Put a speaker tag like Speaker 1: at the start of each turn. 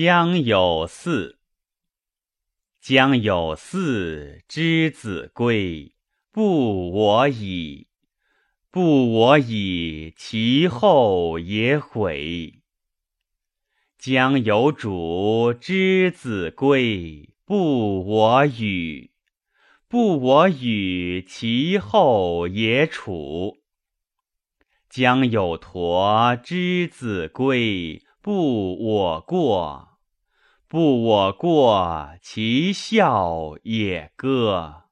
Speaker 1: 将有四，将有四之子归，不我矣。不我矣，其后也悔。将有主之子归，不我与。不我与，其后也处。将有驼之子归，不我过。不我过，其笑也歌。